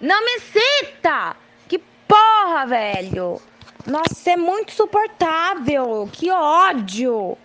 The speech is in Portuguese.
Não me cita! Que porra, velho! Nossa, é muito suportável! Que ódio!